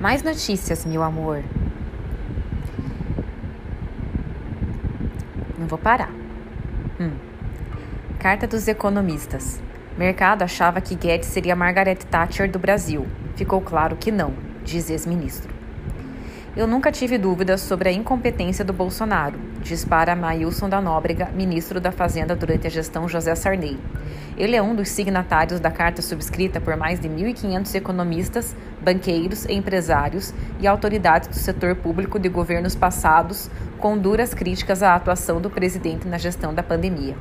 Mais notícias, meu amor. Não vou parar. Hum. Carta dos economistas. Mercado achava que Guedes seria Margaret Thatcher do Brasil. Ficou claro que não, diz ex-ministro. Eu nunca tive dúvidas sobre a incompetência do Bolsonaro, dispara Mailson da Nóbrega, ministro da Fazenda durante a gestão José Sarney. Ele é um dos signatários da carta subscrita por mais de 1.500 economistas, banqueiros, empresários e autoridades do setor público de governos passados, com duras críticas à atuação do presidente na gestão da pandemia.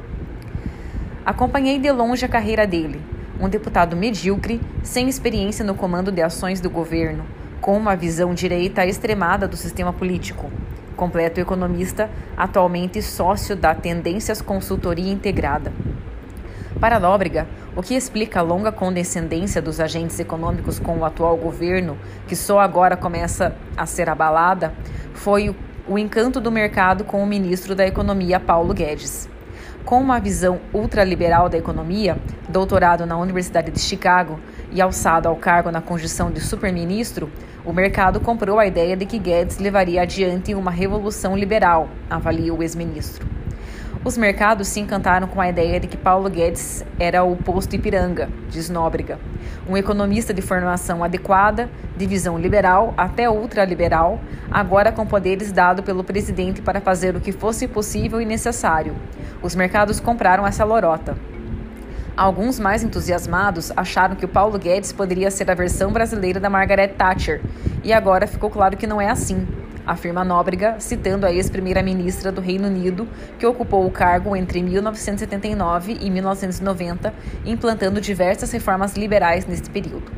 Acompanhei de longe a carreira dele, um deputado medíocre, sem experiência no comando de ações do governo, com uma visão direita extremada do sistema político. Completo economista, atualmente sócio da Tendências Consultoria Integrada. Para Nóbrega, o que explica a longa condescendência dos agentes econômicos com o atual governo, que só agora começa a ser abalada, foi o encanto do mercado com o ministro da Economia, Paulo Guedes. Com uma visão ultraliberal da economia, doutorado na Universidade de Chicago e alçado ao cargo na condição de superministro, o mercado comprou a ideia de que Guedes levaria adiante uma revolução liberal, avalia o ex-ministro. Os mercados se encantaram com a ideia de que Paulo Guedes era o posto Ipiranga, diz Nóbrega, um economista de formação adequada, de visão liberal até ultraliberal, agora com poderes dados pelo presidente para fazer o que fosse possível e necessário. Os mercados compraram essa lorota. Alguns mais entusiasmados acharam que o Paulo Guedes poderia ser a versão brasileira da Margaret Thatcher, e agora ficou claro que não é assim, afirma Nóbrega, citando a ex-primeira-ministra do Reino Unido, que ocupou o cargo entre 1979 e 1990, implantando diversas reformas liberais neste período.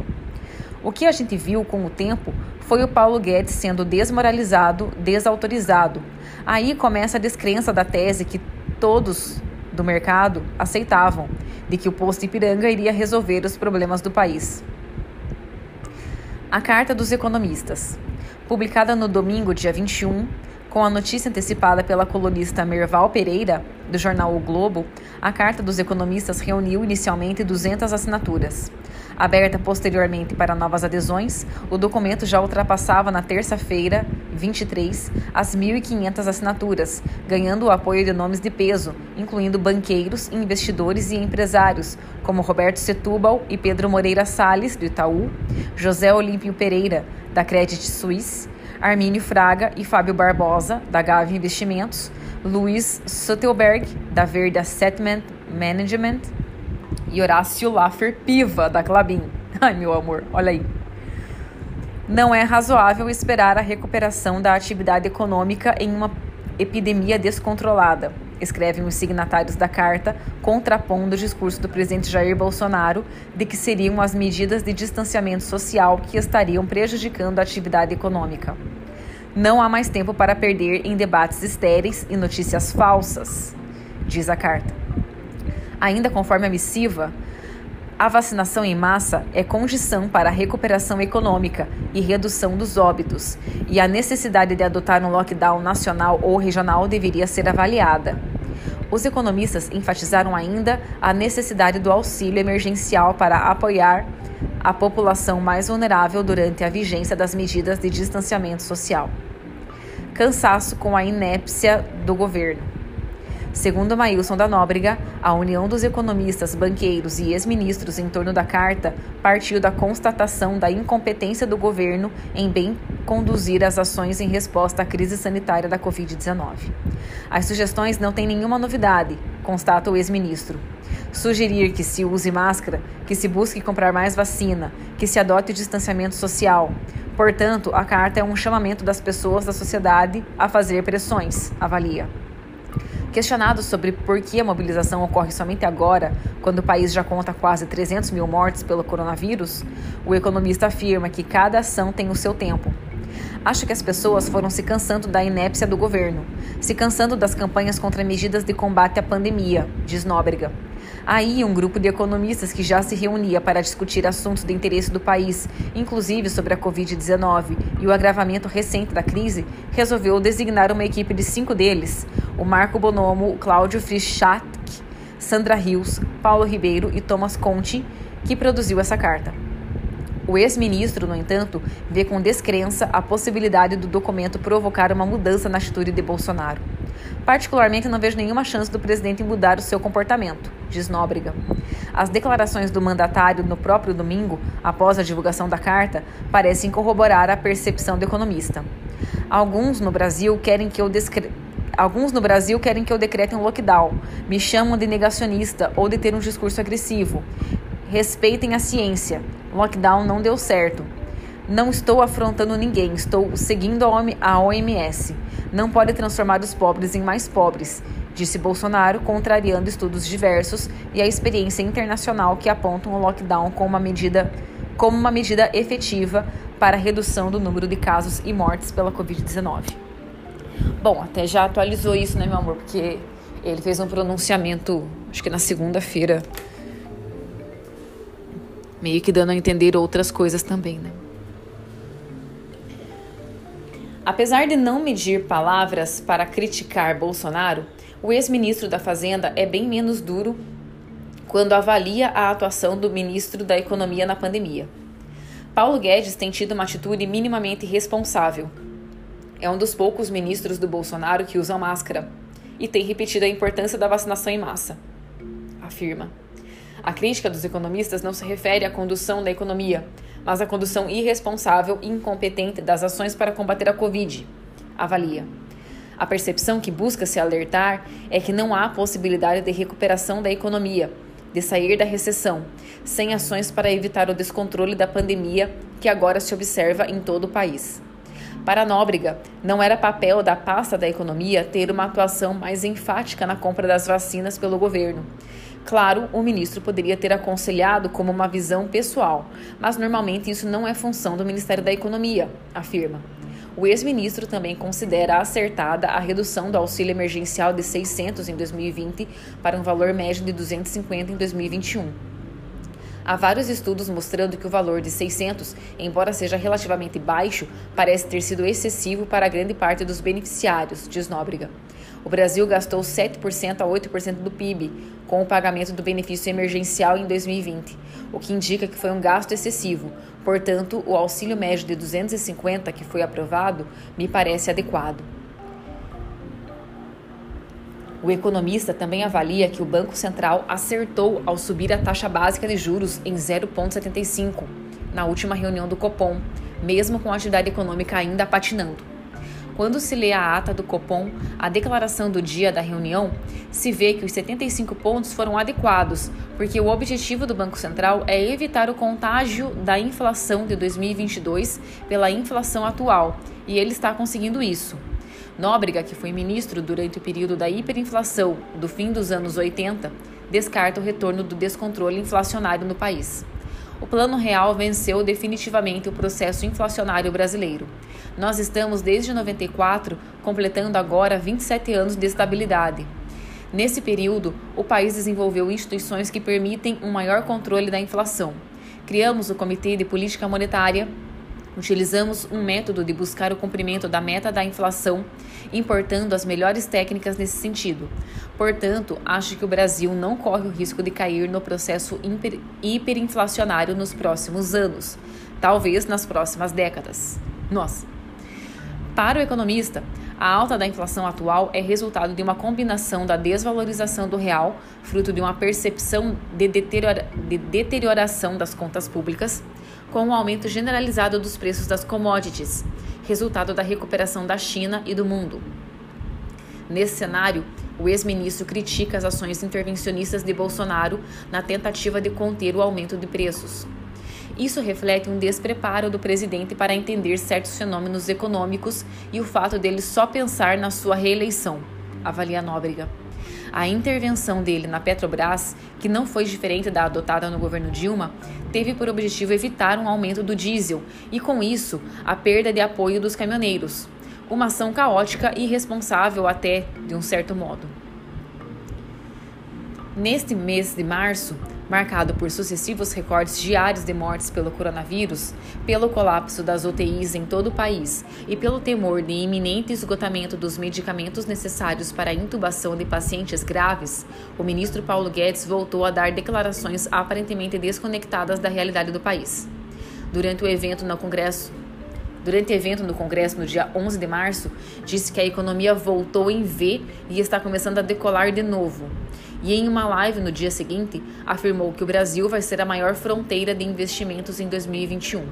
O que a gente viu com o tempo foi o Paulo Guedes sendo desmoralizado, desautorizado. Aí começa a descrença da tese que todos do mercado aceitavam de que o posto Ipiranga iria resolver os problemas do país. A Carta dos Economistas, publicada no domingo, dia 21, com a notícia antecipada pela colunista Merval Pereira, do jornal O Globo, a Carta dos Economistas reuniu inicialmente 200 assinaturas. Aberta posteriormente para novas adesões, o documento já ultrapassava na terça-feira, 23, as 1.500 assinaturas, ganhando o apoio de nomes de peso, incluindo banqueiros, investidores e empresários, como Roberto Setúbal e Pedro Moreira Salles, do Itaú, José Olímpio Pereira, da Credit Suisse, Armínio Fraga e Fábio Barbosa, da Gave Investimentos, Luiz Suttelberg, da Verde Asset Management, e Horácio Laffer Piva, da Clabin. Ai, meu amor, olha aí. Não é razoável esperar a recuperação da atividade econômica em uma epidemia descontrolada, escrevem os signatários da carta, contrapondo o discurso do presidente Jair Bolsonaro de que seriam as medidas de distanciamento social que estariam prejudicando a atividade econômica. Não há mais tempo para perder em debates estéreis e notícias falsas, diz a carta. Ainda conforme a missiva, a vacinação em massa é condição para a recuperação econômica e redução dos óbitos, e a necessidade de adotar um lockdown nacional ou regional deveria ser avaliada. Os economistas enfatizaram ainda a necessidade do auxílio emergencial para apoiar a população mais vulnerável durante a vigência das medidas de distanciamento social. Cansaço com a inépcia do governo. Segundo Maílson da Nóbrega, a união dos economistas, banqueiros e ex-ministros em torno da carta partiu da constatação da incompetência do governo em bem conduzir as ações em resposta à crise sanitária da Covid-19. As sugestões não têm nenhuma novidade, constata o ex-ministro. Sugerir que se use máscara, que se busque comprar mais vacina, que se adote distanciamento social. Portanto, a carta é um chamamento das pessoas da sociedade a fazer pressões, avalia. Questionado sobre por que a mobilização ocorre somente agora, quando o país já conta quase 300 mil mortes pelo coronavírus, o economista afirma que cada ação tem o seu tempo. Acho que as pessoas foram se cansando da inépcia do governo, se cansando das campanhas contra medidas de combate à pandemia, diz Nóbrega. Aí, um grupo de economistas que já se reunia para discutir assuntos de interesse do país, inclusive sobre a Covid-19 e o agravamento recente da crise, resolveu designar uma equipe de cinco deles: o Marco Bonomo, o Cláudio Frischatk, Sandra Rios, Paulo Ribeiro e Thomas Conte, que produziu essa carta. O ex-ministro, no entanto, vê com descrença a possibilidade do documento provocar uma mudança na atitude de Bolsonaro. Particularmente, não vejo nenhuma chance do presidente mudar o seu comportamento, diz Nóbrega. As declarações do mandatário no próprio domingo, após a divulgação da carta, parecem corroborar a percepção do economista. Alguns no Brasil querem que eu descre... Alguns no Brasil querem que eu decrete um lockdown, me chamam de negacionista ou de ter um discurso agressivo. Respeitem a ciência. Lockdown não deu certo. Não estou afrontando ninguém, estou seguindo a OMS. Não pode transformar os pobres em mais pobres, disse Bolsonaro, contrariando estudos diversos e a experiência internacional que apontam o lockdown como uma medida, como uma medida efetiva para a redução do número de casos e mortes pela Covid-19. Bom, até já atualizou isso, né, meu amor? Porque ele fez um pronunciamento, acho que na segunda-feira, meio que dando a entender outras coisas também, né? Apesar de não medir palavras para criticar Bolsonaro, o ex-ministro da Fazenda é bem menos duro quando avalia a atuação do ministro da Economia na pandemia. Paulo Guedes tem tido uma atitude minimamente responsável. É um dos poucos ministros do Bolsonaro que usam máscara e tem repetido a importância da vacinação em massa, afirma. A crítica dos economistas não se refere à condução da economia, mas à condução irresponsável e incompetente das ações para combater a Covid, avalia. A percepção que busca se alertar é que não há possibilidade de recuperação da economia, de sair da recessão, sem ações para evitar o descontrole da pandemia que agora se observa em todo o país. Para a Nóbrega, não era papel da pasta da economia ter uma atuação mais enfática na compra das vacinas pelo governo. Claro, o ministro poderia ter aconselhado como uma visão pessoal, mas normalmente isso não é função do Ministério da Economia, afirma. O ex-ministro também considera acertada a redução do auxílio emergencial de 600 em 2020 para um valor médio de 250 em 2021. Há vários estudos mostrando que o valor de 600, embora seja relativamente baixo, parece ter sido excessivo para grande parte dos beneficiários, diz Nóbrega. O Brasil gastou 7% a 8% do PIB com o pagamento do benefício emergencial em 2020, o que indica que foi um gasto excessivo. Portanto, o auxílio médio de 250 que foi aprovado me parece adequado. O economista também avalia que o Banco Central acertou ao subir a taxa básica de juros em 0,75 na última reunião do Copom, mesmo com a atividade econômica ainda patinando. Quando se lê a ata do Copom, a declaração do dia da reunião, se vê que os 75 pontos foram adequados, porque o objetivo do Banco Central é evitar o contágio da inflação de 2022 pela inflação atual, e ele está conseguindo isso. Nóbrega, que foi ministro durante o período da hiperinflação do fim dos anos 80, descarta o retorno do descontrole inflacionário no país. O Plano Real venceu definitivamente o processo inflacionário brasileiro. Nós estamos desde 94 completando agora 27 anos de estabilidade. Nesse período, o país desenvolveu instituições que permitem um maior controle da inflação. Criamos o Comitê de Política Monetária, utilizamos um método de buscar o cumprimento da meta da inflação, importando as melhores técnicas nesse sentido. Portanto, acho que o Brasil não corre o risco de cair no processo hiperinflacionário nos próximos anos, talvez nas próximas décadas. Nossa! Para o economista, a alta da inflação atual é resultado de uma combinação da desvalorização do real, fruto de uma percepção de, deteriora de deterioração das contas públicas, com o aumento generalizado dos preços das commodities, resultado da recuperação da China e do mundo. Nesse cenário, o ex-ministro critica as ações intervencionistas de Bolsonaro na tentativa de conter o aumento de preços. Isso reflete um despreparo do presidente para entender certos fenômenos econômicos e o fato dele só pensar na sua reeleição, avalia Nóbrega. A intervenção dele na Petrobras, que não foi diferente da adotada no governo Dilma, teve por objetivo evitar um aumento do diesel e, com isso, a perda de apoio dos caminhoneiros. Uma ação caótica e irresponsável até, de um certo modo. Neste mês de março, marcado por sucessivos recordes diários de mortes pelo coronavírus, pelo colapso das UTIs em todo o país e pelo temor de iminente esgotamento dos medicamentos necessários para a intubação de pacientes graves, o ministro Paulo Guedes voltou a dar declarações aparentemente desconectadas da realidade do país. Durante o evento no Congresso, Durante evento no Congresso no dia 11 de março, disse que a economia voltou em V e está começando a decolar de novo e em uma live no dia seguinte afirmou que o Brasil vai ser a maior fronteira de investimentos em 2021.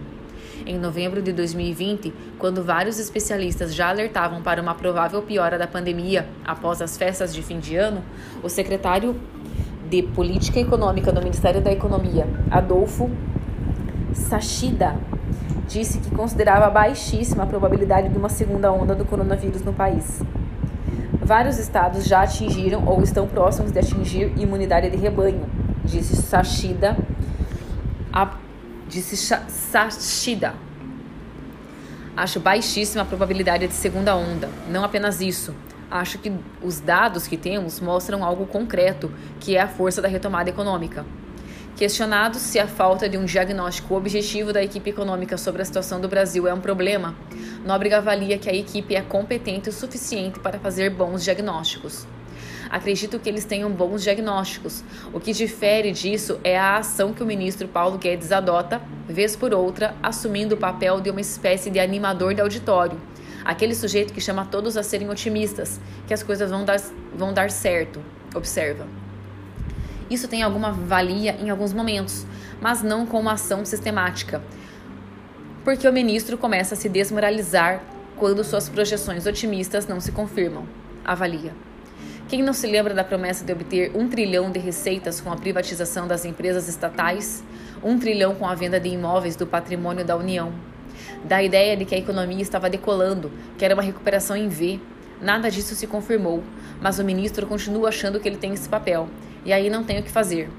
Em novembro de 2020, quando vários especialistas já alertavam para uma provável piora da pandemia após as festas de fim de ano, o secretário de Política Econômica do Ministério da Economia, Adolfo Sachida, disse que considerava baixíssima a probabilidade de uma segunda onda do coronavírus no país. Vários estados já atingiram ou estão próximos de atingir imunidade de rebanho, disse Sachida. A, disse Sachida. Acho baixíssima a probabilidade de segunda onda. Não apenas isso. Acho que os dados que temos mostram algo concreto, que é a força da retomada econômica. Questionado se a falta de um diagnóstico objetivo da equipe econômica sobre a situação do Brasil é um problema, Nóbrega avalia que a equipe é competente o suficiente para fazer bons diagnósticos. Acredito que eles tenham bons diagnósticos. O que difere disso é a ação que o ministro Paulo Guedes adota, vez por outra, assumindo o papel de uma espécie de animador de auditório. Aquele sujeito que chama todos a serem otimistas, que as coisas vão dar, vão dar certo. Observa. Isso tem alguma valia em alguns momentos, mas não com uma ação sistemática. Porque o ministro começa a se desmoralizar quando suas projeções otimistas não se confirmam. Avalia. Quem não se lembra da promessa de obter um trilhão de receitas com a privatização das empresas estatais, um trilhão com a venda de imóveis do patrimônio da União, da ideia de que a economia estava decolando, que era uma recuperação em V. Nada disso se confirmou, mas o ministro continua achando que ele tem esse papel e aí não tem o que fazer.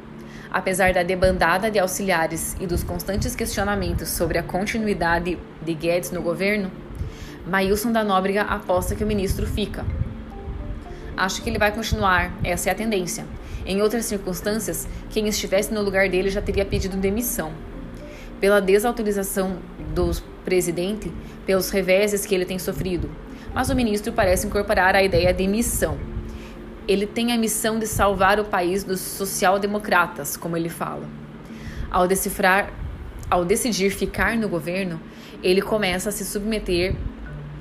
Apesar da debandada de auxiliares e dos constantes questionamentos sobre a continuidade de Guedes no governo, Maílson da Nóbrega aposta que o ministro fica. Acho que ele vai continuar, essa é a tendência. Em outras circunstâncias, quem estivesse no lugar dele já teria pedido demissão. Pela desautorização do presidente, pelos reveses que ele tem sofrido. Mas o ministro parece incorporar a ideia de missão ele tem a missão de salvar o país dos social-democratas, como ele fala. Ao decifrar, ao decidir ficar no governo, ele começa a se submeter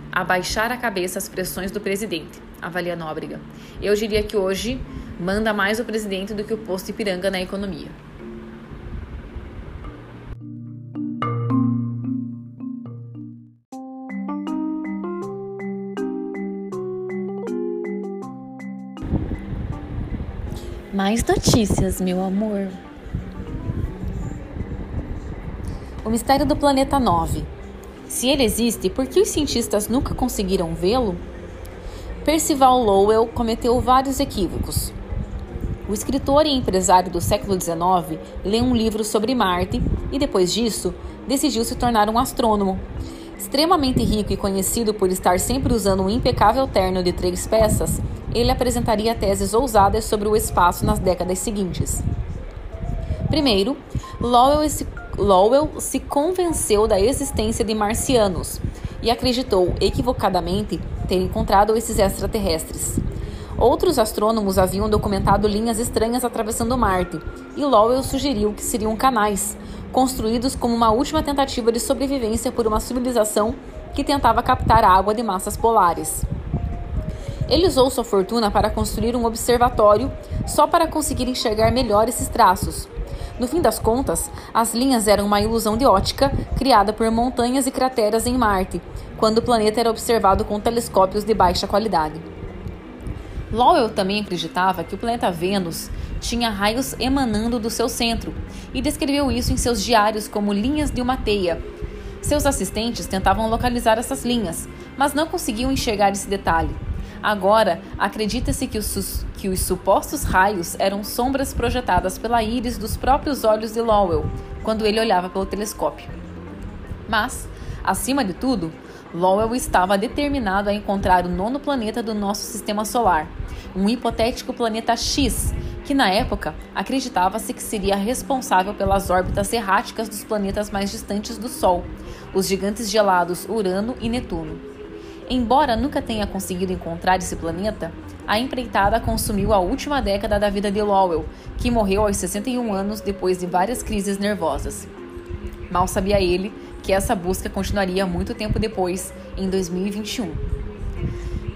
a baixar a cabeça às pressões do presidente, avalia Nóbrega. Eu diria que hoje manda mais o presidente do que o posto Ipiranga na economia. Mais notícias, meu amor. O mistério do planeta 9. Se ele existe, por que os cientistas nunca conseguiram vê-lo? Percival Lowell cometeu vários equívocos. O escritor e empresário do século XIX leu um livro sobre Marte e, depois disso, decidiu se tornar um astrônomo. Extremamente rico e conhecido por estar sempre usando um impecável terno de três peças, ele apresentaria teses ousadas sobre o espaço nas décadas seguintes. Primeiro, Lowell se, Lowell se convenceu da existência de marcianos e acreditou equivocadamente ter encontrado esses extraterrestres. Outros astrônomos haviam documentado linhas estranhas atravessando Marte, e Lowell sugeriu que seriam canais, construídos como uma última tentativa de sobrevivência por uma civilização que tentava captar água de massas polares. Ele usou sua fortuna para construir um observatório só para conseguir enxergar melhor esses traços. No fim das contas, as linhas eram uma ilusão de ótica criada por montanhas e crateras em Marte, quando o planeta era observado com telescópios de baixa qualidade. Lowell também acreditava que o planeta Vênus tinha raios emanando do seu centro e descreveu isso em seus diários como linhas de uma teia. Seus assistentes tentavam localizar essas linhas, mas não conseguiam enxergar esse detalhe. Agora, acredita-se que que os supostos raios eram sombras projetadas pela íris dos próprios olhos de Lowell quando ele olhava pelo telescópio. Mas, acima de tudo, Lowell estava determinado a encontrar o nono planeta do nosso sistema solar, um hipotético planeta X que na época acreditava-se que seria responsável pelas órbitas erráticas dos planetas mais distantes do Sol, os gigantes gelados Urano e Netuno. Embora nunca tenha conseguido encontrar esse planeta, a empreitada consumiu a última década da vida de Lowell, que morreu aos 61 anos depois de várias crises nervosas. Mal sabia ele que essa busca continuaria muito tempo depois, em 2021.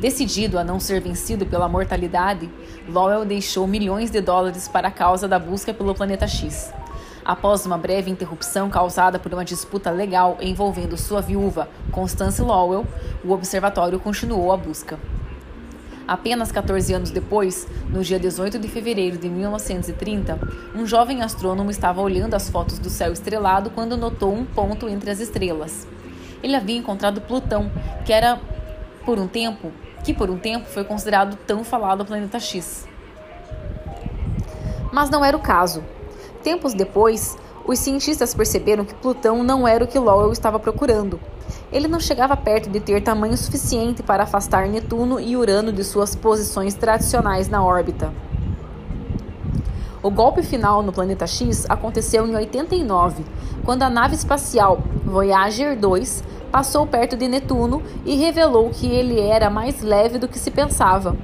Decidido a não ser vencido pela mortalidade, Lowell deixou milhões de dólares para a causa da busca pelo planeta X. Após uma breve interrupção causada por uma disputa legal envolvendo sua viúva, Constance Lowell, o observatório continuou a busca. Apenas 14 anos depois, no dia 18 de fevereiro de 1930, um jovem astrônomo estava olhando as fotos do céu estrelado quando notou um ponto entre as estrelas. Ele havia encontrado Plutão, que era por um tempo, que por um tempo foi considerado tão falado planeta X. Mas não era o caso. Tempos depois, os cientistas perceberam que Plutão não era o que Lowell estava procurando. Ele não chegava perto de ter tamanho suficiente para afastar Netuno e Urano de suas posições tradicionais na órbita. O golpe final no planeta X aconteceu em 89, quando a nave espacial Voyager 2 passou perto de Netuno e revelou que ele era mais leve do que se pensava.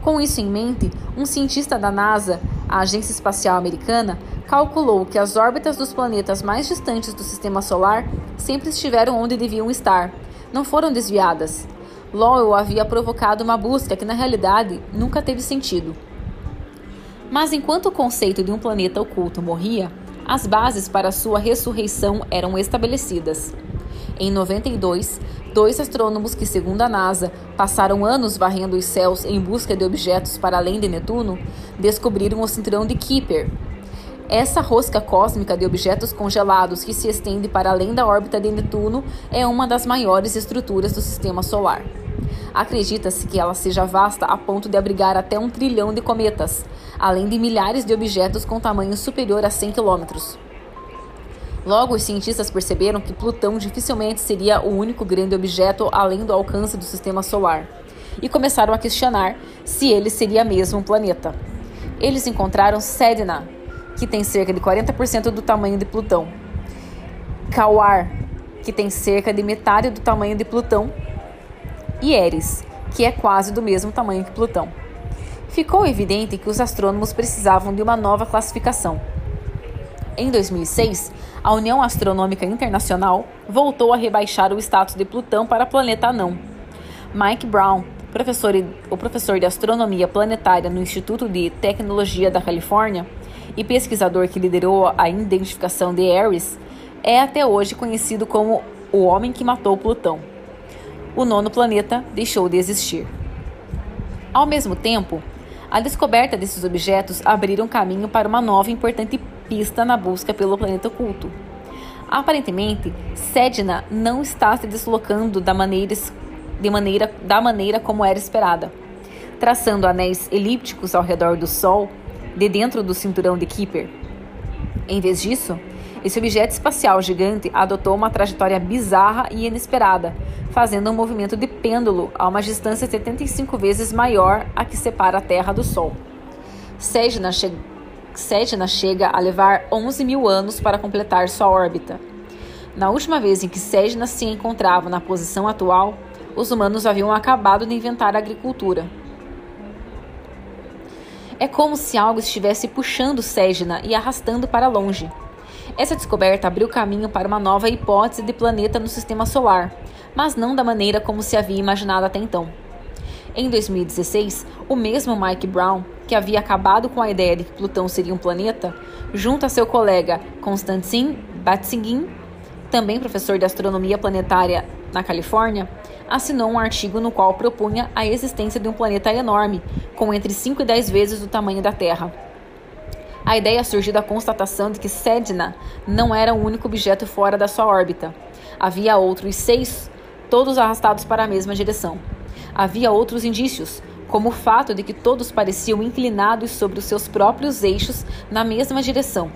Com isso em mente, um cientista da NASA, a Agência Espacial Americana, calculou que as órbitas dos planetas mais distantes do sistema solar sempre estiveram onde deviam estar, não foram desviadas. Lowell havia provocado uma busca que, na realidade, nunca teve sentido. Mas enquanto o conceito de um planeta oculto morria, as bases para sua ressurreição eram estabelecidas. Em 92, dois astrônomos que, segundo a NASA, passaram anos varrendo os céus em busca de objetos para além de Netuno, descobriram o cinturão de Kuiper, essa rosca cósmica de objetos congelados que se estende para além da órbita de Netuno é uma das maiores estruturas do sistema solar. Acredita-se que ela seja vasta a ponto de abrigar até um trilhão de cometas, além de milhares de objetos com tamanho superior a 100 quilômetros. Logo, os cientistas perceberam que Plutão dificilmente seria o único grande objeto além do alcance do sistema solar, e começaram a questionar se ele seria mesmo um planeta. Eles encontraram Sedna, que tem cerca de 40% do tamanho de Plutão. Kawar, que tem cerca de metade do tamanho de Plutão. E Eris, que é quase do mesmo tamanho que Plutão. Ficou evidente que os astrônomos precisavam de uma nova classificação. Em 2006, a União Astronômica Internacional voltou a rebaixar o status de Plutão para planeta anão. Mike Brown, professor, o professor de astronomia planetária no Instituto de Tecnologia da Califórnia, e pesquisador que liderou a identificação de Eris, é até hoje conhecido como o homem que matou Plutão. O nono planeta deixou de existir. Ao mesmo tempo, a descoberta desses objetos abriram caminho para uma nova importante pista na busca pelo planeta oculto. Aparentemente, Sedna não está se deslocando da maneira, de maneira, da maneira como era esperada, traçando anéis elípticos ao redor do Sol de dentro do cinturão de Kuiper. Em vez disso, esse objeto espacial gigante adotou uma trajetória bizarra e inesperada, fazendo um movimento de pêndulo a uma distância 75 vezes maior a que separa a Terra do Sol. Sedna, che Sedna chega a levar 11 mil anos para completar sua órbita. Na última vez em que Sedna se encontrava na posição atual, os humanos haviam acabado de inventar a agricultura. É como se algo estivesse puxando Ségina e arrastando para longe. Essa descoberta abriu caminho para uma nova hipótese de planeta no sistema solar, mas não da maneira como se havia imaginado até então. Em 2016, o mesmo Mike Brown, que havia acabado com a ideia de que Plutão seria um planeta, junto a seu colega Konstantin Batsigin, também professor de astronomia planetária na Califórnia, assinou um artigo no qual propunha a existência de um planeta enorme, com entre 5 e 10 vezes o tamanho da Terra. A ideia surgiu da constatação de que Sedna não era o único objeto fora da sua órbita. Havia outros seis, todos arrastados para a mesma direção. Havia outros indícios, como o fato de que todos pareciam inclinados sobre os seus próprios eixos na mesma direção.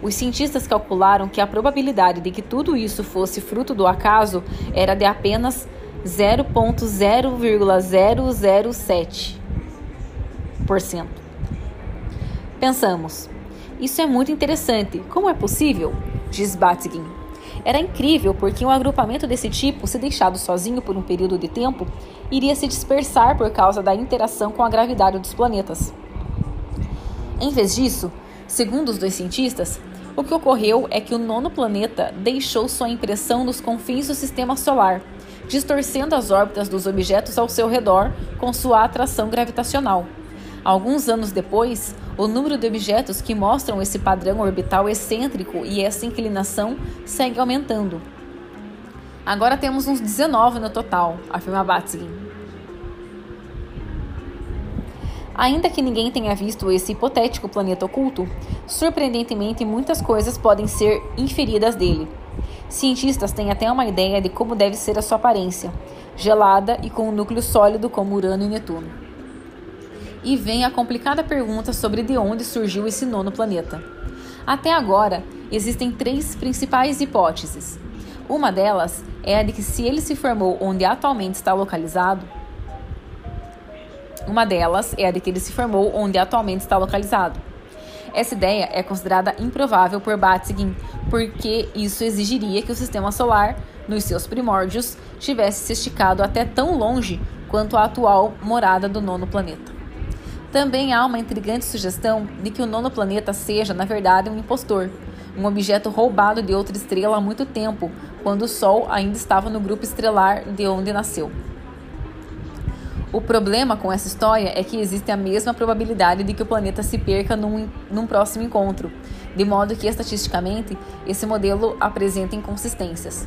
Os cientistas calcularam que a probabilidade de que tudo isso fosse fruto do acaso era de apenas 0,0007%. Pensamos, isso é muito interessante. Como é possível? Diz Batgin. Era incrível porque um agrupamento desse tipo, se deixado sozinho por um período de tempo, iria se dispersar por causa da interação com a gravidade dos planetas. Em vez disso, segundo os dois cientistas, o que ocorreu é que o nono planeta deixou sua impressão nos confins do sistema solar, distorcendo as órbitas dos objetos ao seu redor com sua atração gravitacional. Alguns anos depois, o número de objetos que mostram esse padrão orbital excêntrico e essa inclinação segue aumentando. Agora temos uns 19 no total, afirma Batzkin. Ainda que ninguém tenha visto esse hipotético planeta oculto, surpreendentemente muitas coisas podem ser inferidas dele. Cientistas têm até uma ideia de como deve ser a sua aparência, gelada e com um núcleo sólido como Urano e Netuno. E vem a complicada pergunta sobre de onde surgiu esse nono planeta. Até agora, existem três principais hipóteses. Uma delas é a de que se ele se formou onde atualmente está localizado, uma delas é a de que ele se formou onde atualmente está localizado. Essa ideia é considerada improvável por Batsigin, porque isso exigiria que o sistema solar, nos seus primórdios, tivesse se esticado até tão longe quanto a atual morada do nono planeta. Também há uma intrigante sugestão de que o nono planeta seja, na verdade, um impostor, um objeto roubado de outra estrela há muito tempo, quando o Sol ainda estava no grupo estelar de onde nasceu. O problema com essa história é que existe a mesma probabilidade de que o planeta se perca num, num próximo encontro, de modo que, estatisticamente, esse modelo apresenta inconsistências.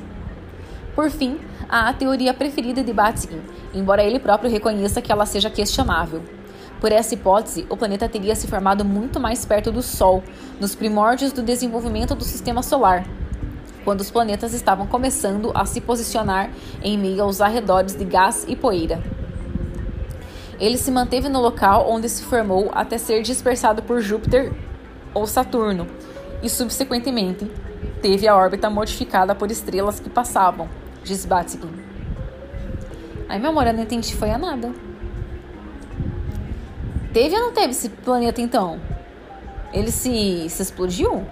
Por fim, há a teoria preferida de Batskin, embora ele próprio reconheça que ela seja questionável. Por essa hipótese, o planeta teria se formado muito mais perto do Sol, nos primórdios do desenvolvimento do sistema solar, quando os planetas estavam começando a se posicionar em meio aos arredores de gás e poeira. Ele se manteve no local onde se formou até ser dispersado por Júpiter ou Saturno e, subsequentemente, teve a órbita modificada por estrelas que passavam, diz Batskin. Ai, meu amor, eu não entendi foi a nada. Teve ou não teve esse planeta então? Ele se, se explodiu?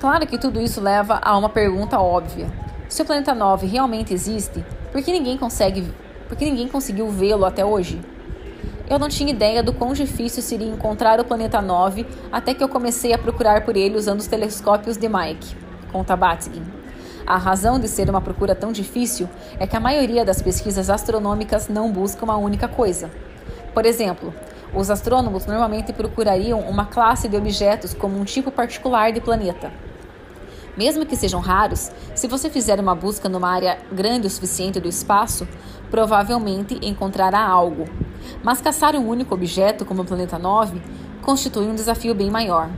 Claro que tudo isso leva a uma pergunta óbvia. Se o planeta 9 realmente existe, por que ninguém consegue porque ninguém conseguiu vê-lo até hoje. Eu não tinha ideia do quão difícil seria encontrar o planeta 9 até que eu comecei a procurar por ele usando os telescópios de Mike, conta Batzkin. A razão de ser uma procura tão difícil é que a maioria das pesquisas astronômicas não busca uma única coisa. Por exemplo, os astrônomos normalmente procurariam uma classe de objetos como um tipo particular de planeta. Mesmo que sejam raros, se você fizer uma busca numa área grande o suficiente do espaço, provavelmente encontrará algo. Mas caçar um único objeto, como o planeta 9, constitui um desafio bem maior.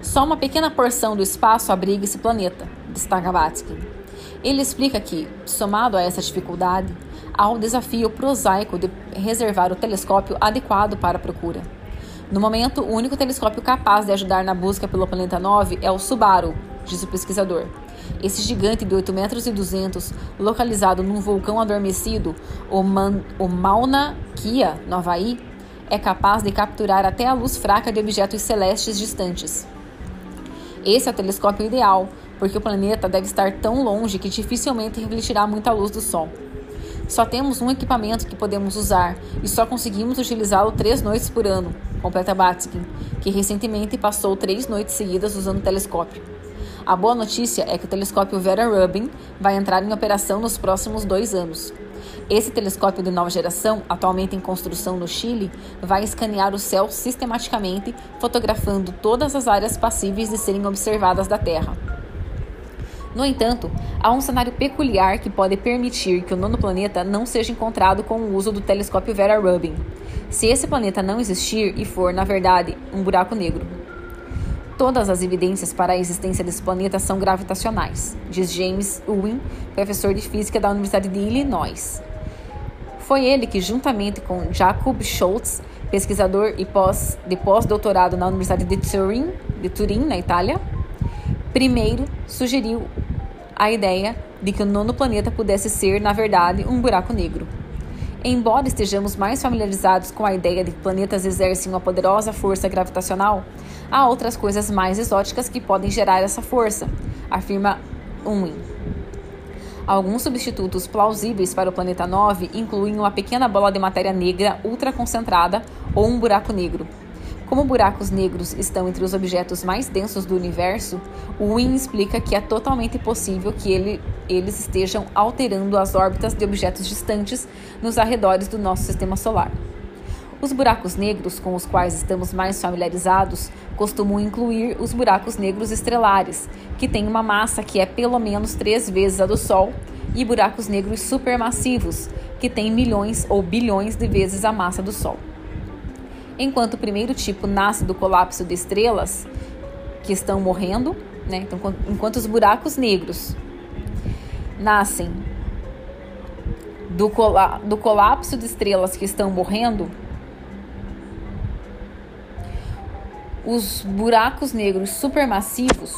Só uma pequena porção do espaço abriga esse planeta, destaca Batsky. Ele explica que, somado a essa dificuldade, há o desafio prosaico de reservar o telescópio adequado para a procura. No momento, o único telescópio capaz de ajudar na busca pelo planeta 9 é o Subaru, diz o pesquisador. Esse gigante de 8 metros e 200, localizado num vulcão adormecido, o, Man o Mauna Kea, no Havaí, é capaz de capturar até a luz fraca de objetos celestes distantes. Esse é o telescópio ideal, porque o planeta deve estar tão longe que dificilmente refletirá muita luz do Sol. Só temos um equipamento que podemos usar e só conseguimos utilizá-lo três noites por ano, completa Batskin, que recentemente passou três noites seguidas usando o telescópio. A boa notícia é que o telescópio Vera Rubin vai entrar em operação nos próximos dois anos. Esse telescópio de nova geração, atualmente em construção no Chile, vai escanear o céu sistematicamente, fotografando todas as áreas passíveis de serem observadas da Terra. No entanto, há um cenário peculiar que pode permitir que o nono planeta não seja encontrado com o uso do telescópio Vera Rubin. Se esse planeta não existir e for, na verdade, um buraco negro. Todas as evidências para a existência desse planeta são gravitacionais, diz James Ewing, professor de física da Universidade de Illinois. Foi ele que, juntamente com Jacob Schultz, pesquisador e pós, de pós-doutorado na Universidade de Turin, de Turim, na Itália, primeiro sugeriu a ideia de que o nono planeta pudesse ser, na verdade, um buraco negro. Embora estejamos mais familiarizados com a ideia de que planetas exercem uma poderosa força gravitacional, há outras coisas mais exóticas que podem gerar essa força, afirma Unwin. Alguns substitutos plausíveis para o planeta 9 incluem uma pequena bola de matéria negra ultraconcentrada ou um buraco negro. Como buracos negros estão entre os objetos mais densos do universo, Wynne explica que é totalmente possível que ele, eles estejam alterando as órbitas de objetos distantes nos arredores do nosso sistema solar. Os buracos negros com os quais estamos mais familiarizados costumam incluir os buracos negros estrelares, que têm uma massa que é pelo menos três vezes a do Sol, e buracos negros supermassivos, que têm milhões ou bilhões de vezes a massa do Sol. Enquanto o primeiro tipo nasce do colapso de estrelas que estão morrendo, né? então, enquanto os buracos negros nascem do, cola do colapso de estrelas que estão morrendo, os buracos negros supermassivos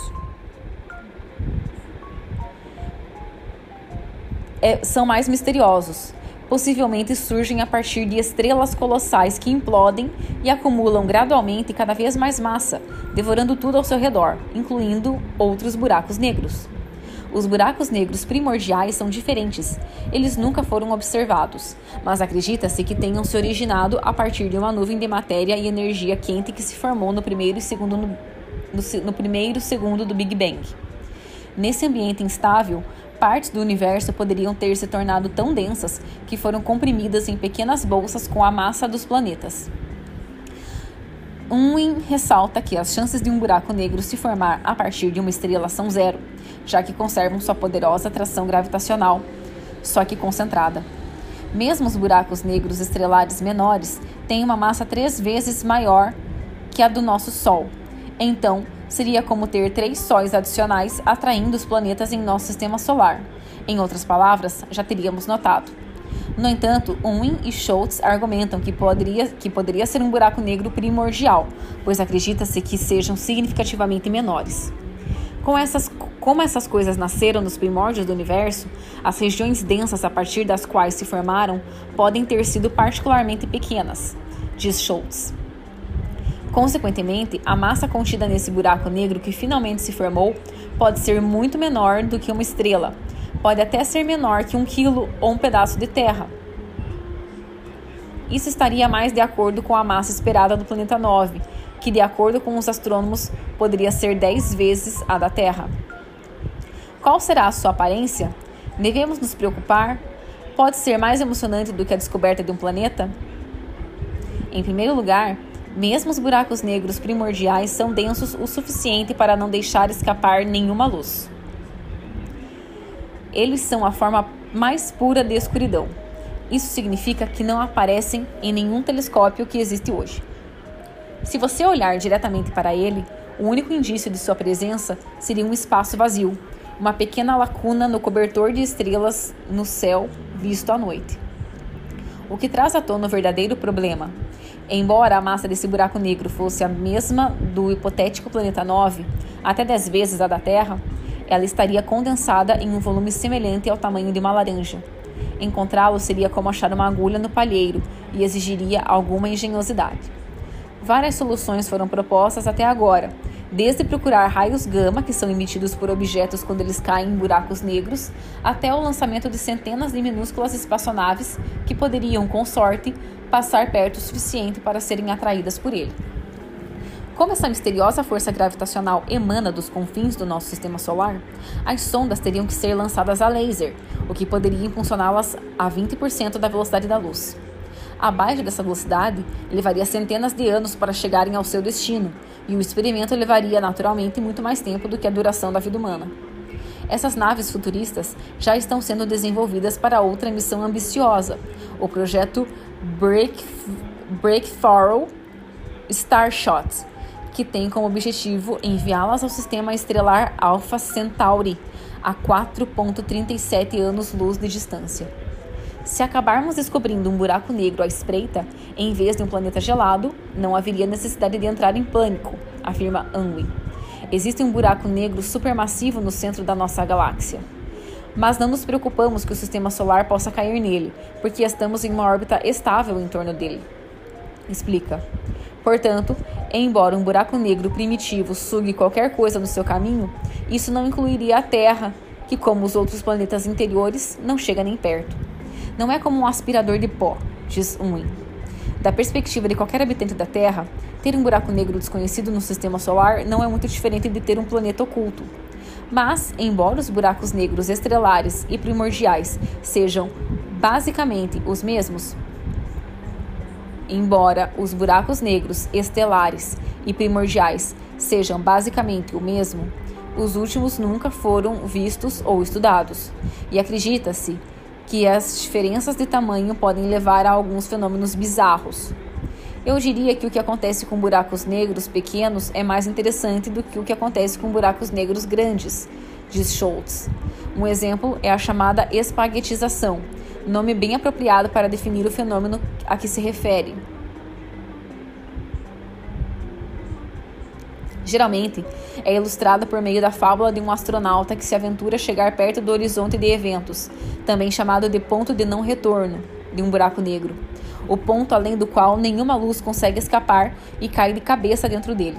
é, são mais misteriosos. Possivelmente surgem a partir de estrelas colossais que implodem e acumulam gradualmente cada vez mais massa, devorando tudo ao seu redor, incluindo outros buracos negros. Os buracos negros primordiais são diferentes. Eles nunca foram observados, mas acredita-se que tenham se originado a partir de uma nuvem de matéria e energia quente que se formou no primeiro e segundo no, no, primeiro segundo do Big Bang. Nesse ambiente instável, partes do universo poderiam ter se tornado tão densas que foram comprimidas em pequenas bolsas com a massa dos planetas. Unwin ressalta que as chances de um buraco negro se formar a partir de uma estrela são zero, já que conservam sua poderosa atração gravitacional, só que concentrada. Mesmo os buracos negros estrelares menores têm uma massa três vezes maior que a do nosso Sol. Então, seria como ter três sóis adicionais atraindo os planetas em nosso sistema solar. Em outras palavras, já teríamos notado. No entanto, Unwin e Schultz argumentam que poderia, que poderia ser um buraco negro primordial, pois acredita-se que sejam significativamente menores. Com essas, como essas coisas nasceram nos primórdios do universo, as regiões densas a partir das quais se formaram podem ter sido particularmente pequenas, diz Schultz. Consequentemente, a massa contida nesse buraco negro que finalmente se formou pode ser muito menor do que uma estrela, pode até ser menor que um quilo ou um pedaço de terra. Isso estaria mais de acordo com a massa esperada do planeta 9, que, de acordo com os astrônomos, poderia ser 10 vezes a da Terra. Qual será a sua aparência? Devemos nos preocupar? Pode ser mais emocionante do que a descoberta de um planeta? Em primeiro lugar, mesmo os buracos negros primordiais são densos o suficiente para não deixar escapar nenhuma luz. Eles são a forma mais pura de escuridão. Isso significa que não aparecem em nenhum telescópio que existe hoje. Se você olhar diretamente para ele, o único indício de sua presença seria um espaço vazio, uma pequena lacuna no cobertor de estrelas no céu visto à noite. O que traz à tona o verdadeiro problema. Embora a massa desse buraco negro fosse a mesma do hipotético planeta 9, até 10 vezes a da Terra, ela estaria condensada em um volume semelhante ao tamanho de uma laranja. Encontrá-lo seria como achar uma agulha no palheiro e exigiria alguma engenhosidade. Várias soluções foram propostas até agora, desde procurar raios gama que são emitidos por objetos quando eles caem em buracos negros, até o lançamento de centenas de minúsculas espaçonaves que poderiam, com sorte, passar perto o suficiente para serem atraídas por ele. Como essa misteriosa força gravitacional emana dos confins do nosso sistema solar, as sondas teriam que ser lançadas a laser, o que poderia impulsioná-las a 20% da velocidade da luz. Abaixo dessa velocidade, levaria centenas de anos para chegarem ao seu destino, e o experimento levaria naturalmente muito mais tempo do que a duração da vida humana. Essas naves futuristas já estão sendo desenvolvidas para outra missão ambiciosa, o projeto Break, Breakthrough Starshot, que tem como objetivo enviá-las ao sistema estelar Alpha Centauri, a 4,37 anos-luz de distância. Se acabarmos descobrindo um buraco negro à espreita, em vez de um planeta gelado, não haveria necessidade de entrar em pânico, afirma Unwin. Existe um buraco negro supermassivo no centro da nossa galáxia. Mas não nos preocupamos que o sistema solar possa cair nele, porque estamos em uma órbita estável em torno dele. Explica. Portanto, embora um buraco negro primitivo sugue qualquer coisa no seu caminho, isso não incluiria a Terra, que, como os outros planetas interiores, não chega nem perto. Não é como um aspirador de pó, diz Unwin. Da perspectiva de qualquer habitante da Terra, ter um buraco negro desconhecido no sistema solar não é muito diferente de ter um planeta oculto. Mas, embora os buracos negros estrelares e primordiais sejam basicamente os mesmos, embora os buracos negros estelares e primordiais sejam basicamente o mesmo, os últimos nunca foram vistos ou estudados, e acredita-se que as diferenças de tamanho podem levar a alguns fenômenos bizarros. Eu diria que o que acontece com buracos negros pequenos é mais interessante do que o que acontece com buracos negros grandes, diz Schultz. Um exemplo é a chamada espaguetização, nome bem apropriado para definir o fenômeno a que se refere. Geralmente, é ilustrada por meio da fábula de um astronauta que se aventura a chegar perto do horizonte de eventos, também chamado de ponto de não retorno, de um buraco negro, o ponto além do qual nenhuma luz consegue escapar e cai de cabeça dentro dele.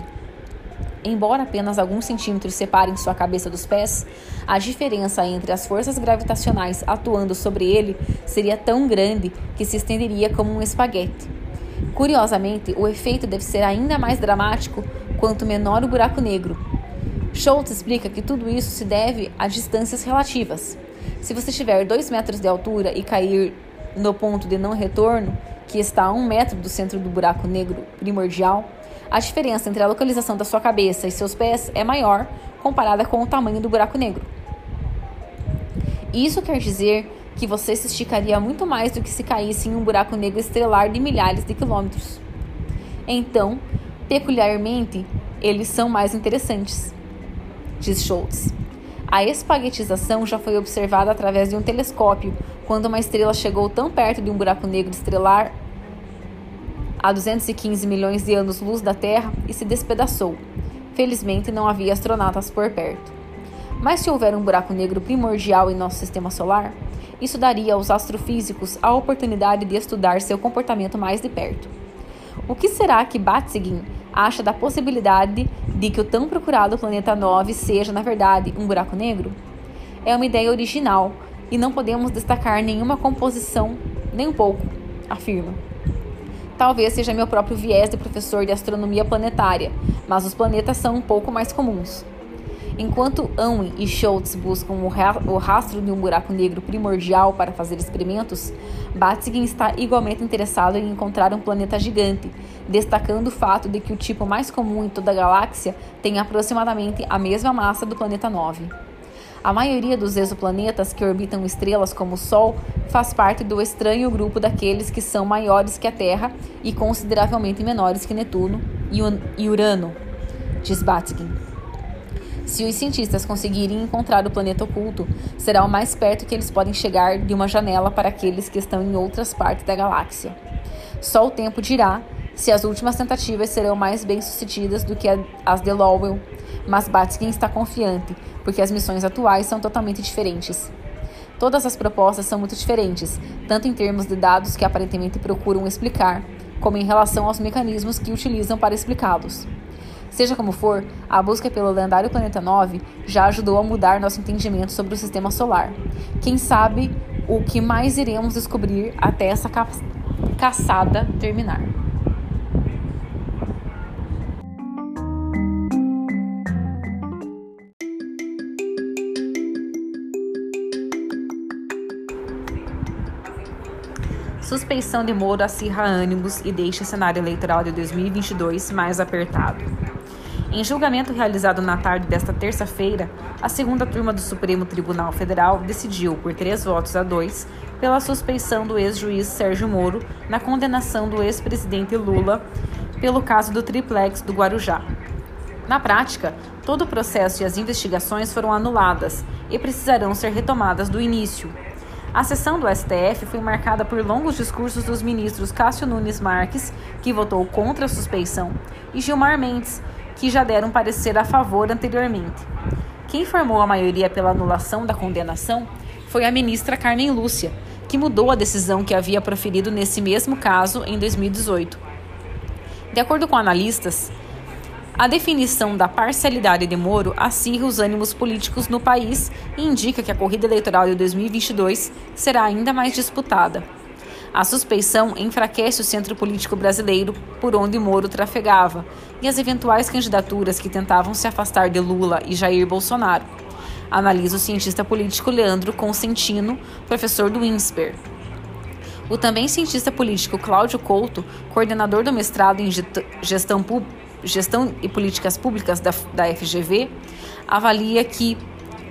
Embora apenas alguns centímetros separem sua cabeça dos pés, a diferença entre as forças gravitacionais atuando sobre ele seria tão grande que se estenderia como um espaguete. Curiosamente, o efeito deve ser ainda mais dramático quanto menor o buraco negro. Schultz explica que tudo isso se deve a distâncias relativas. Se você tiver 2 metros de altura e cair no ponto de não retorno, que está a 1 um metro do centro do buraco negro primordial, a diferença entre a localização da sua cabeça e seus pés é maior comparada com o tamanho do buraco negro. Isso quer dizer que você se esticaria muito mais do que se caísse em um buraco negro estelar de milhares de quilômetros. Então, Peculiarmente, eles são mais interessantes, diz Schultz. A espaguetização já foi observada através de um telescópio quando uma estrela chegou tão perto de um buraco negro estelar a 215 milhões de anos-luz da Terra e se despedaçou. Felizmente, não havia astronautas por perto. Mas se houver um buraco negro primordial em nosso sistema solar, isso daria aos astrofísicos a oportunidade de estudar seu comportamento mais de perto. O que será que Batsigin acha da possibilidade de que o tão procurado planeta 9 seja, na verdade, um buraco negro? É uma ideia original e não podemos destacar nenhuma composição, nem um pouco, afirma. Talvez seja meu próprio viés de professor de astronomia planetária, mas os planetas são um pouco mais comuns. Enquanto Unwin e Schultz buscam o rastro de um buraco negro primordial para fazer experimentos, Batsigin está igualmente interessado em encontrar um planeta gigante, destacando o fato de que o tipo mais comum em toda a galáxia tem aproximadamente a mesma massa do planeta 9. A maioria dos exoplanetas que orbitam estrelas como o Sol faz parte do estranho grupo daqueles que são maiores que a Terra e consideravelmente menores que Netuno e Urano, diz Batsigin. Se os cientistas conseguirem encontrar o planeta oculto, será o mais perto que eles podem chegar de uma janela para aqueles que estão em outras partes da galáxia. Só o tempo dirá se as últimas tentativas serão mais bem-sucedidas do que as de Lowell, mas Batkin está confiante, porque as missões atuais são totalmente diferentes. Todas as propostas são muito diferentes, tanto em termos de dados que aparentemente procuram explicar, como em relação aos mecanismos que utilizam para explicá-los. Seja como for, a busca pelo lendário planeta 9 já ajudou a mudar nosso entendimento sobre o sistema solar. Quem sabe o que mais iremos descobrir até essa ca caçada terminar. Suspeição de Moro acirra ânimos e deixa o cenário eleitoral de 2022 mais apertado. Em julgamento realizado na tarde desta terça-feira, a segunda turma do Supremo Tribunal Federal decidiu, por três votos a dois, pela suspeição do ex-juiz Sérgio Moro na condenação do ex-presidente Lula pelo caso do triplex do Guarujá. Na prática, todo o processo e as investigações foram anuladas e precisarão ser retomadas do início. A sessão do STF foi marcada por longos discursos dos ministros Cássio Nunes Marques, que votou contra a suspeição, e Gilmar Mendes, que já deram parecer a favor anteriormente. Quem formou a maioria pela anulação da condenação foi a ministra Carmen Lúcia, que mudou a decisão que havia proferido nesse mesmo caso em 2018. De acordo com analistas, a definição da parcialidade de Moro acirra os ânimos políticos no país e indica que a corrida eleitoral de 2022 será ainda mais disputada. A suspeição enfraquece o centro político brasileiro por onde Moro trafegava e as eventuais candidaturas que tentavam se afastar de Lula e Jair Bolsonaro analisa o cientista político Leandro Consentino, professor do INSPER. O também cientista político Cláudio Couto, coordenador do mestrado em gestão, gestão e políticas públicas da, da FGV, avalia que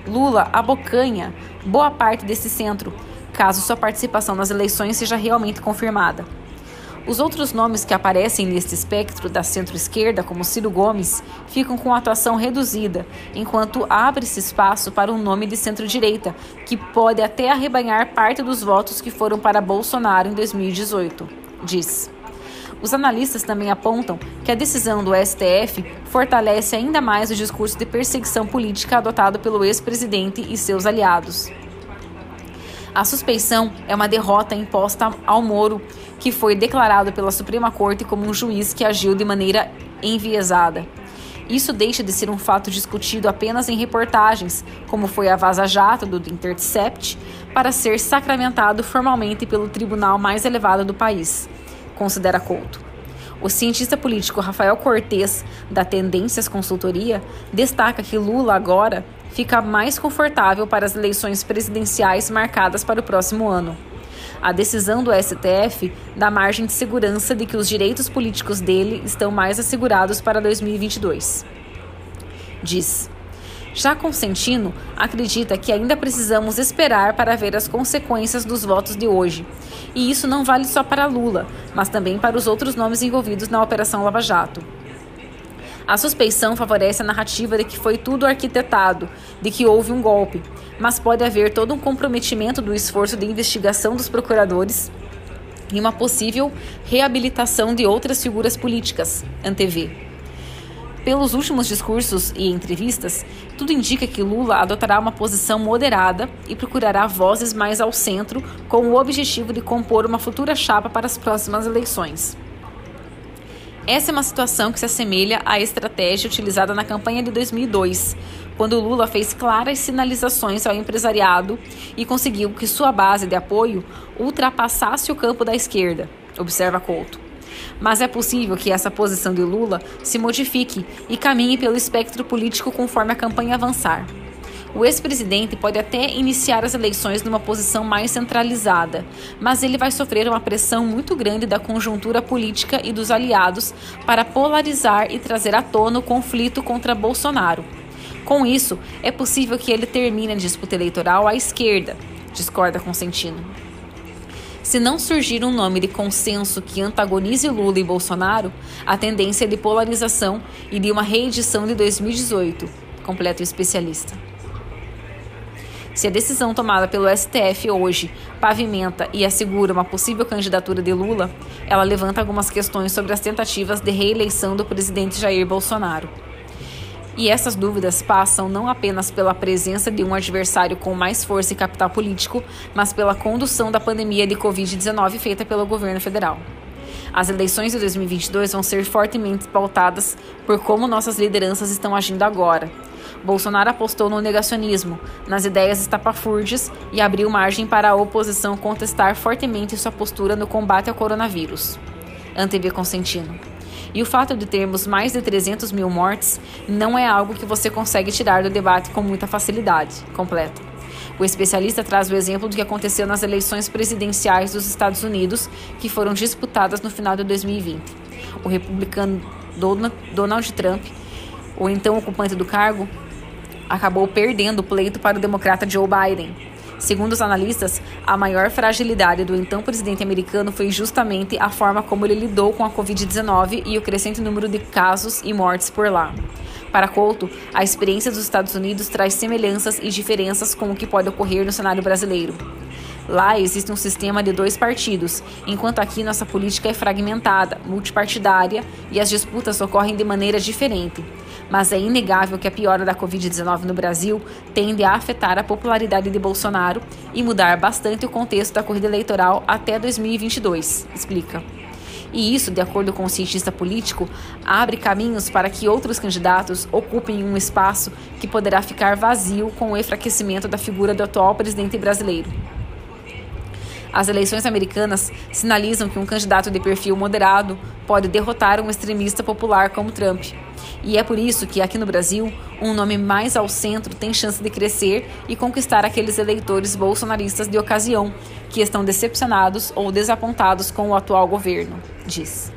Lula abocanha boa parte desse centro, caso sua participação nas eleições seja realmente confirmada. Os outros nomes que aparecem neste espectro da centro-esquerda, como Ciro Gomes, ficam com atuação reduzida, enquanto abre-se espaço para um nome de centro-direita, que pode até arrebanhar parte dos votos que foram para Bolsonaro em 2018, diz. Os analistas também apontam que a decisão do STF fortalece ainda mais o discurso de perseguição política adotado pelo ex-presidente e seus aliados. A suspeição é uma derrota imposta ao Moro, que foi declarado pela Suprema Corte como um juiz que agiu de maneira enviesada. Isso deixa de ser um fato discutido apenas em reportagens, como foi a Vaza Jato do Intercept, para ser sacramentado formalmente pelo tribunal mais elevado do país, considera Couto. O cientista político Rafael Cortes, da Tendências Consultoria, destaca que Lula agora fica mais confortável para as eleições presidenciais marcadas para o próximo ano. A decisão do STF dá margem de segurança de que os direitos políticos dele estão mais assegurados para 2022. Diz. Já Consentino acredita que ainda precisamos esperar para ver as consequências dos votos de hoje. E isso não vale só para Lula, mas também para os outros nomes envolvidos na Operação Lava Jato. A suspeição favorece a narrativa de que foi tudo arquitetado, de que houve um golpe, mas pode haver todo um comprometimento do esforço de investigação dos procuradores e uma possível reabilitação de outras figuras políticas, antevê. Pelos últimos discursos e entrevistas, tudo indica que Lula adotará uma posição moderada e procurará vozes mais ao centro, com o objetivo de compor uma futura chapa para as próximas eleições. Essa é uma situação que se assemelha à estratégia utilizada na campanha de 2002, quando Lula fez claras sinalizações ao empresariado e conseguiu que sua base de apoio ultrapassasse o campo da esquerda, observa Couto. Mas é possível que essa posição de Lula se modifique e caminhe pelo espectro político conforme a campanha avançar. O ex-presidente pode até iniciar as eleições numa posição mais centralizada, mas ele vai sofrer uma pressão muito grande da conjuntura política e dos aliados para polarizar e trazer à tona o conflito contra Bolsonaro. Com isso, é possível que ele termine a disputa eleitoral à esquerda, discorda Consentino. Se não surgir um nome de consenso que antagonize Lula e Bolsonaro, a tendência é de polarização e de uma reedição de 2018, completa o especialista. Se a decisão tomada pelo STF hoje pavimenta e assegura uma possível candidatura de Lula, ela levanta algumas questões sobre as tentativas de reeleição do presidente Jair Bolsonaro. E essas dúvidas passam não apenas pela presença de um adversário com mais força e capital político, mas pela condução da pandemia de Covid-19 feita pelo governo federal. As eleições de 2022 vão ser fortemente pautadas por como nossas lideranças estão agindo agora, Bolsonaro apostou no negacionismo, nas ideias estapafúrdias e abriu margem para a oposição contestar fortemente sua postura no combate ao coronavírus. Antevê Consentino. E o fato de termos mais de 300 mil mortes não é algo que você consegue tirar do debate com muita facilidade, completa. O especialista traz o exemplo do que aconteceu nas eleições presidenciais dos Estados Unidos, que foram disputadas no final de 2020. O republicano Donald Trump, o então ocupante do cargo, acabou perdendo o pleito para o democrata Joe Biden. Segundo os analistas, a maior fragilidade do então presidente americano foi justamente a forma como ele lidou com a Covid-19 e o crescente número de casos e mortes por lá. Para Couto, a experiência dos Estados Unidos traz semelhanças e diferenças com o que pode ocorrer no cenário brasileiro. Lá existe um sistema de dois partidos, enquanto aqui nossa política é fragmentada, multipartidária e as disputas ocorrem de maneira diferente. Mas é inegável que a piora da Covid-19 no Brasil tende a afetar a popularidade de Bolsonaro e mudar bastante o contexto da corrida eleitoral até 2022, explica. E isso, de acordo com o cientista político, abre caminhos para que outros candidatos ocupem um espaço que poderá ficar vazio com o enfraquecimento da figura do atual presidente brasileiro. As eleições americanas sinalizam que um candidato de perfil moderado pode derrotar um extremista popular como Trump. E é por isso que aqui no Brasil, um nome mais ao centro tem chance de crescer e conquistar aqueles eleitores bolsonaristas de ocasião que estão decepcionados ou desapontados com o atual governo, diz.